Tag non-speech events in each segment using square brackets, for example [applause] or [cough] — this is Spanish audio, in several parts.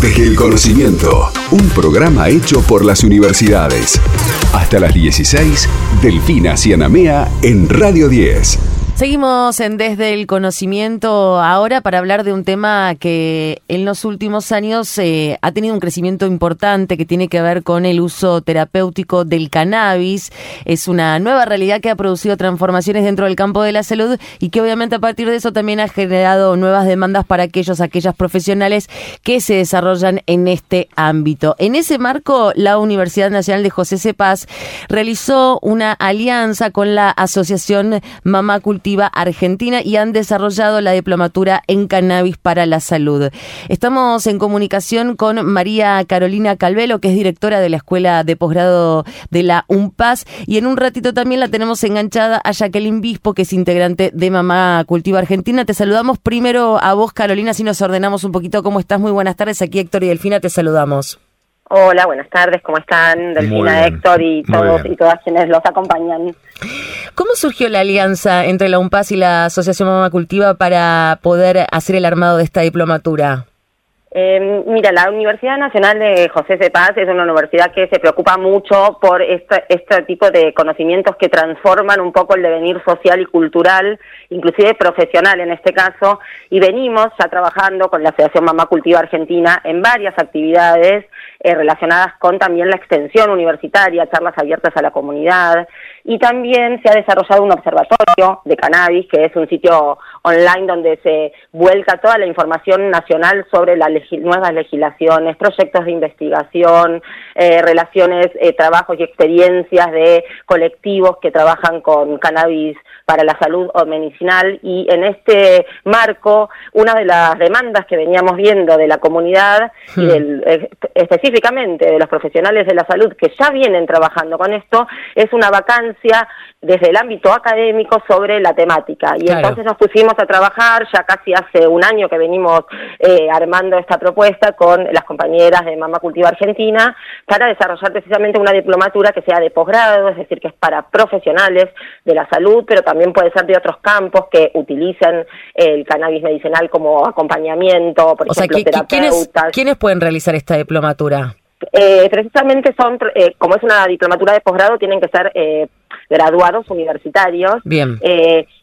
Desde el conocimiento, un programa hecho por las universidades. Hasta las 16, Delfina Cianamea en Radio 10. Seguimos en Desde el Conocimiento ahora para hablar de un tema que en los últimos años eh, ha tenido un crecimiento importante que tiene que ver con el uso terapéutico del cannabis. Es una nueva realidad que ha producido transformaciones dentro del campo de la salud y que obviamente a partir de eso también ha generado nuevas demandas para aquellos, aquellas profesionales que se desarrollan en este ámbito. En ese marco, la Universidad Nacional de José Cepaz realizó una alianza con la Asociación Mamá Cultiva Argentina y han desarrollado la diplomatura en cannabis para la salud. Estamos en comunicación con María Carolina Calvelo, que es directora de la Escuela de Posgrado de la UNPAS, y en un ratito también la tenemos enganchada a Jacqueline Bispo, que es integrante de Mamá Cultiva Argentina. Te saludamos primero a vos, Carolina, si nos ordenamos un poquito cómo estás. Muy buenas tardes. Aquí Héctor y Delfina te saludamos. Hola, buenas tardes, ¿cómo están? Delfina, Héctor y todos y todas quienes los acompañan. ¿Cómo surgió la alianza entre la UNPAS y la Asociación Mamá Cultiva para poder hacer el armado de esta diplomatura? Eh, mira, la Universidad Nacional de José de Paz es una universidad que se preocupa mucho por este, este tipo de conocimientos que transforman un poco el devenir social y cultural, inclusive profesional en este caso, y venimos ya trabajando con la Asociación Mamá Cultiva Argentina en varias actividades eh, relacionadas con también la extensión universitaria, charlas abiertas a la comunidad, y también se ha desarrollado un observatorio de cannabis, que es un sitio online donde se vuelca toda la información nacional sobre las nuevas legislaciones, proyectos de investigación, eh, relaciones, eh, trabajos y experiencias de colectivos que trabajan con cannabis para la salud o medicinal y en este marco una de las demandas que veníamos viendo de la comunidad y hmm. específicamente de los profesionales de la salud que ya vienen trabajando con esto es una vacancia desde el ámbito académico sobre la temática y entonces nos pusimos a trabajar ya casi hace un año que venimos eh, armando esta propuesta con las compañeras de Mama Cultiva Argentina para desarrollar precisamente una diplomatura que sea de posgrado, es decir, que es para profesionales de la salud, pero también puede ser de otros campos que utilicen el cannabis medicinal como acompañamiento, por ejemplo, terapeutas. ¿quiénes, pueden realizar esta diplomatura? Eh, precisamente son, eh, como es una diplomatura de posgrado, tienen que ser eh, graduados universitarios. Bien.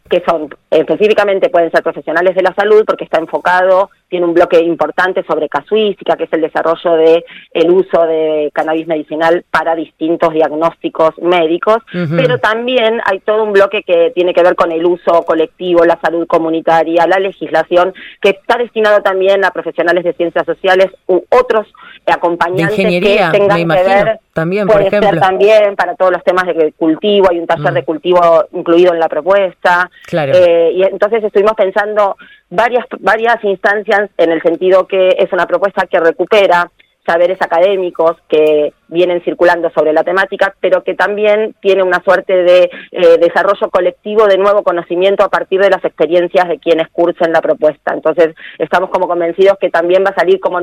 Que son específicamente pueden ser profesionales de la salud porque está enfocado tiene un bloque importante sobre casuística, que es el desarrollo de el uso de cannabis medicinal para distintos diagnósticos médicos, pero también hay todo un bloque que tiene que ver con el uso colectivo, la salud comunitaria, la legislación, que está destinado también a profesionales de ciencias sociales u otros acompañantes que tengan que ver también, por ejemplo. también para todos los temas de cultivo, hay un taller mm. de cultivo incluido en la propuesta. Claro. Eh, y entonces estuvimos pensando varias, varias instancias en el sentido que es una propuesta que recupera saberes académicos que vienen circulando sobre la temática, pero que también tiene una suerte de eh, desarrollo colectivo de nuevo conocimiento a partir de las experiencias de quienes cursen la propuesta. Entonces, estamos como convencidos que también va a salir como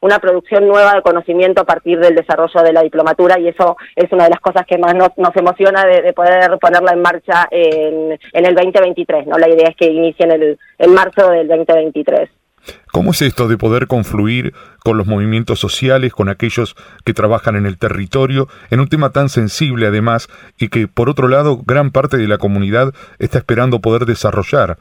una producción nueva de conocimiento a partir del desarrollo de la diplomatura y eso es una de las cosas que más nos, emociona de, poder ponerla en marcha en, el 2023. ¿no? La idea es que inicie en, el, en marzo del 2023. ¿Cómo es esto de poder confluir con los movimientos sociales, con aquellos que trabajan en el territorio, en un tema tan sensible además y que por otro lado gran parte de la comunidad está esperando poder desarrollar?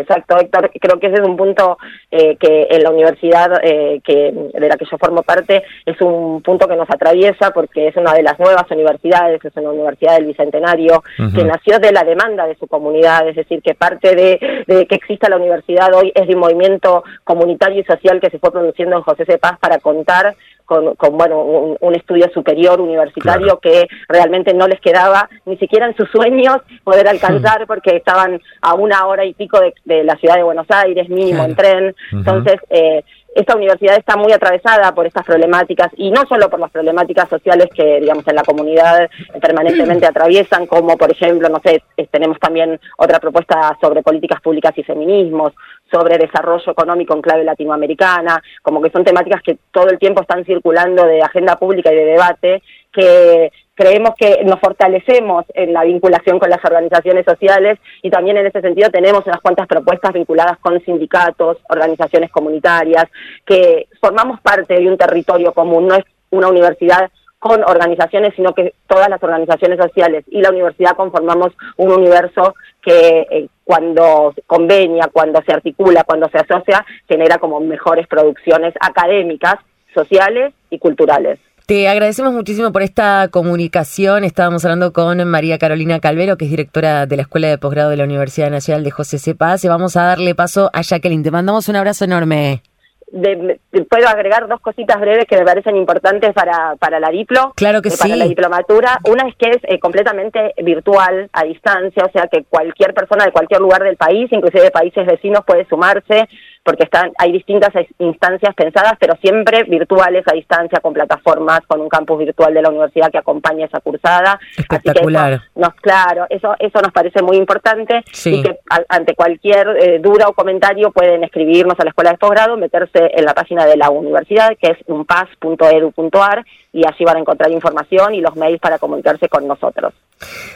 Exacto, Héctor. Creo que ese es un punto eh, que en la universidad eh, que, de la que yo formo parte es un punto que nos atraviesa porque es una de las nuevas universidades, es una universidad del Bicentenario que nació de la demanda de su comunidad, es decir, que parte de, que exista la universidad hoy es de un movimiento comunitario y social que se fue produciendo en José C. Paz para contar con, bueno un, estudio superior universitario que realmente no les quedaba ni siquiera en sus sueños poder alcanzar porque estaban a una hora y pico de, la ciudad de Buenos Aires mínimo en tren. Entonces eh, esta universidad está muy atravesada por estas problemáticas y no solo por las problemáticas sociales que, digamos, en la comunidad permanentemente [clears throat] atraviesan, como por ejemplo, no sé, tenemos también otra propuesta sobre políticas públicas y feminismos, sobre desarrollo económico en clave latinoamericana, como que son temáticas que todo el tiempo están circulando de agenda pública y de debate que creemos que nos fortalecemos en la vinculación con las organizaciones sociales y también en ese sentido tenemos unas cuantas propuestas vinculadas con sindicatos, organizaciones comunitarias, que formamos parte de un territorio común, no es una universidad con organizaciones, sino que todas las organizaciones sociales y la universidad conformamos un universo que eh, cuando convenia, cuando se articula, cuando se asocia, genera como mejores producciones académicas, sociales y culturales. Te agradecemos muchísimo por esta comunicación. Estábamos hablando con María Carolina Calvero, que es directora de la Escuela de Posgrado de la Universidad Nacional de José Cepaz. Y vamos a darle paso a Jacqueline. Te mandamos un abrazo enorme. puedo agregar dos cositas breves que me parecen importantes para, para la diplo. Claro que eh, sí. Para la diplomatura. Una es que es eh, completamente virtual, a distancia, o sea que cualquier persona de cualquier lugar del país, inclusive de países vecinos, puede sumarse porque están, hay distintas instancias pensadas, pero siempre virtuales a distancia, con plataformas, con un campus virtual de la universidad que acompaña esa cursada. Espectacular. Así que eso nos, claro, eso, eso nos parece muy importante y que ante cualquier eh, duda o comentario pueden escribirnos a la escuela de posgrado, meterse en la página de la universidad, que es unpaz.edu.ar, y allí van a encontrar información y los mails para comunicarse con nosotros.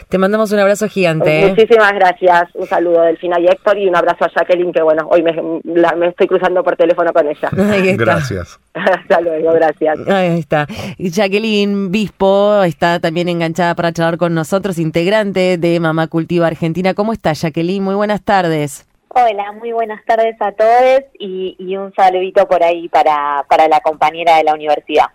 Te mandamos un abrazo gigante. ¿eh? Muchísimas gracias. Un saludo Delfina y Héctor y un abrazo a Jacqueline, que bueno, hoy me, me estoy cruzando por teléfono con ella. [laughs] Gracias. [laughs] Hasta luego, gracias. Ahí está. Jacqueline Bispo está también enganchada para charlar con nosotros, integrante de Mamá Cultiva Argentina. ¿Cómo está, Jacqueline? Muy buenas tardes. Hola, muy buenas tardes a todos y, y un saludito por ahí para, para la compañera de la universidad.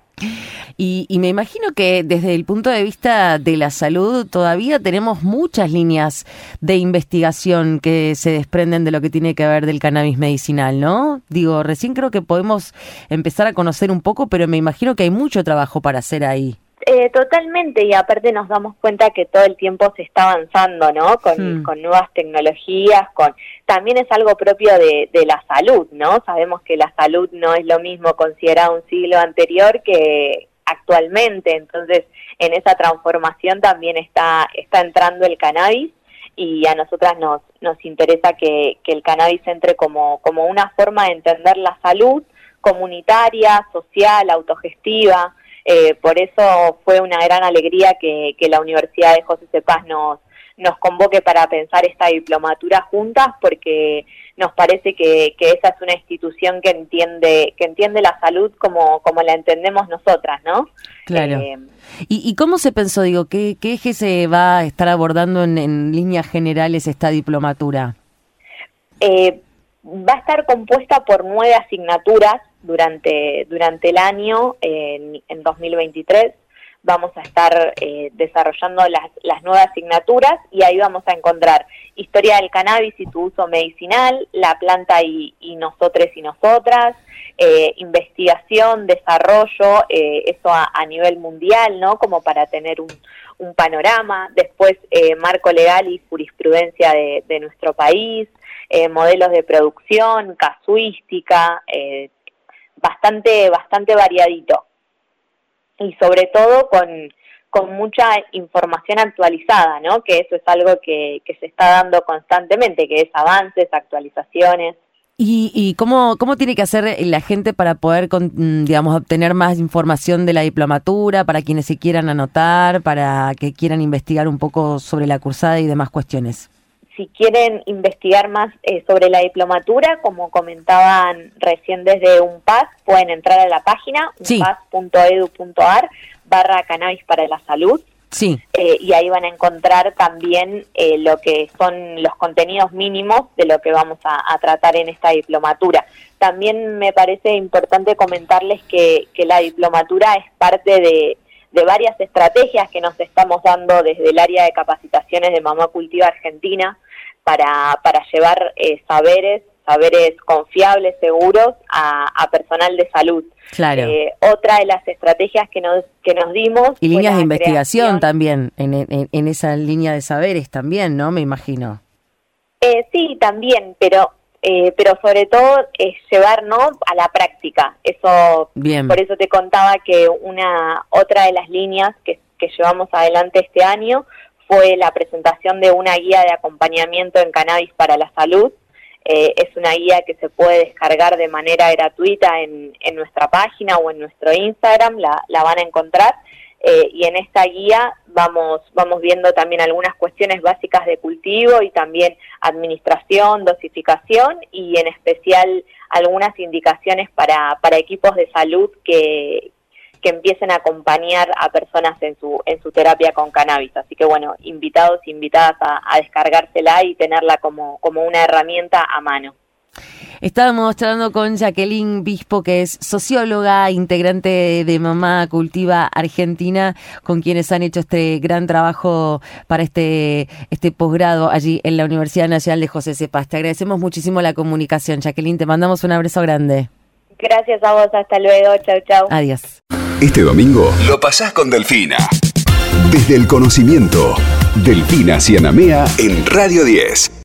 Y, y, me imagino que desde el punto de vista de la salud todavía tenemos muchas líneas de investigación que se desprenden de lo que tiene que ver del cannabis medicinal, ¿no? Digo, recién creo que podemos empezar a conocer un poco, pero me imagino que hay mucho trabajo para hacer ahí. Eh, totalmente, y aparte nos damos cuenta que todo el tiempo se está avanzando, ¿no? Con, con nuevas tecnologías, con también es algo propio de, de, la salud, ¿no? Sabemos que la salud no es lo mismo considerado un siglo anterior que actualmente, entonces en esa transformación también está, está entrando el cannabis y a nosotras nos, nos interesa que, que el cannabis entre como, como una forma de entender la salud comunitaria, social, autogestiva, eh, por eso fue una gran alegría que, que la Universidad de José Cepaz nos, nos convoque para pensar esta diplomatura juntas, porque nos parece que, que, esa es una institución que entiende que entiende la salud como, como la entendemos nosotras, ¿no? Claro. Eh, ¿Y, ¿Y, cómo se pensó, digo, qué, qué eje se va a estar abordando en, en líneas generales esta diplomatura? Eh, va a estar compuesta por nueve asignaturas durante, durante el año, en, en 2023 vamos a estar eh, desarrollando las, las, nuevas asignaturas y ahí vamos a encontrar historia del cannabis y su uso medicinal, la planta y, y nosotros y nosotras, eh, investigación, desarrollo, eh, eso a, nivel mundial, ¿no? Como para tener un, un panorama, después eh, marco legal y jurisprudencia de, de nuestro país, eh, modelos de producción, casuística, bastante, bastante variadito. Y sobre todo con, con mucha información actualizada, ¿no? Que eso es algo que, que se está dando constantemente, que es avances, actualizaciones. ¿Y, y cómo, cómo tiene que hacer la gente para poder, digamos, obtener más información de la diplomatura, para quienes se quieran anotar, para que quieran investigar un poco sobre la cursada y demás cuestiones? Si quieren investigar más eh, sobre la diplomatura, como comentaban recién desde UNPAS, pueden entrar a la página sí. unpaz.edu.ar barra cannabis para la salud. Sí. Eh, y ahí van a encontrar también eh, lo que son los contenidos mínimos de lo que vamos a, a, tratar en esta diplomatura. También me parece importante comentarles que, que la diplomatura es parte de, de varias estrategias que nos estamos dando desde el área de capacitaciones de Mamá Cultiva Argentina para, para llevar eh, saberes, saberes confiables, seguros a, a personal de salud. Claro. Eh, otra de las estrategias que nos, que nos dimos... Y líneas de investigación creación. también, en, en, en, esa línea de saberes también, ¿no? Me imagino. Eh, sí, también, pero eh, pero sobre todo es llevar ¿no? a la práctica. Eso, Bien. por eso te contaba que una otra de las líneas que, que llevamos adelante este año fue la presentación de una guía de acompañamiento en cannabis para la salud. Eh, es una guía que se puede descargar de manera gratuita en, en nuestra página o en nuestro Instagram, la, van a encontrar. eh, y en esta guía vamos, vamos viendo también algunas cuestiones básicas de cultivo y también administración, dosificación y en especial algunas indicaciones para, para equipos de salud que, que empiecen a acompañar a personas en su, en su terapia con cannabis. Así que bueno, invitados invitadas a, a descargársela y tenerla como, como una herramienta a mano. Estábamos charlando con Jacqueline Bispo, que es socióloga, integrante de Mamá Cultiva Argentina, con quienes han hecho este gran trabajo para este, este posgrado allí en la Universidad Nacional de José Cepaz. Te agradecemos muchísimo la comunicación, Jacqueline. Te mandamos un abrazo grande. Gracias a vos, hasta luego, chau chau. Adiós. Este domingo lo pasás con Delfina. Desde el conocimiento, Delfina Cianamea en Radio 10.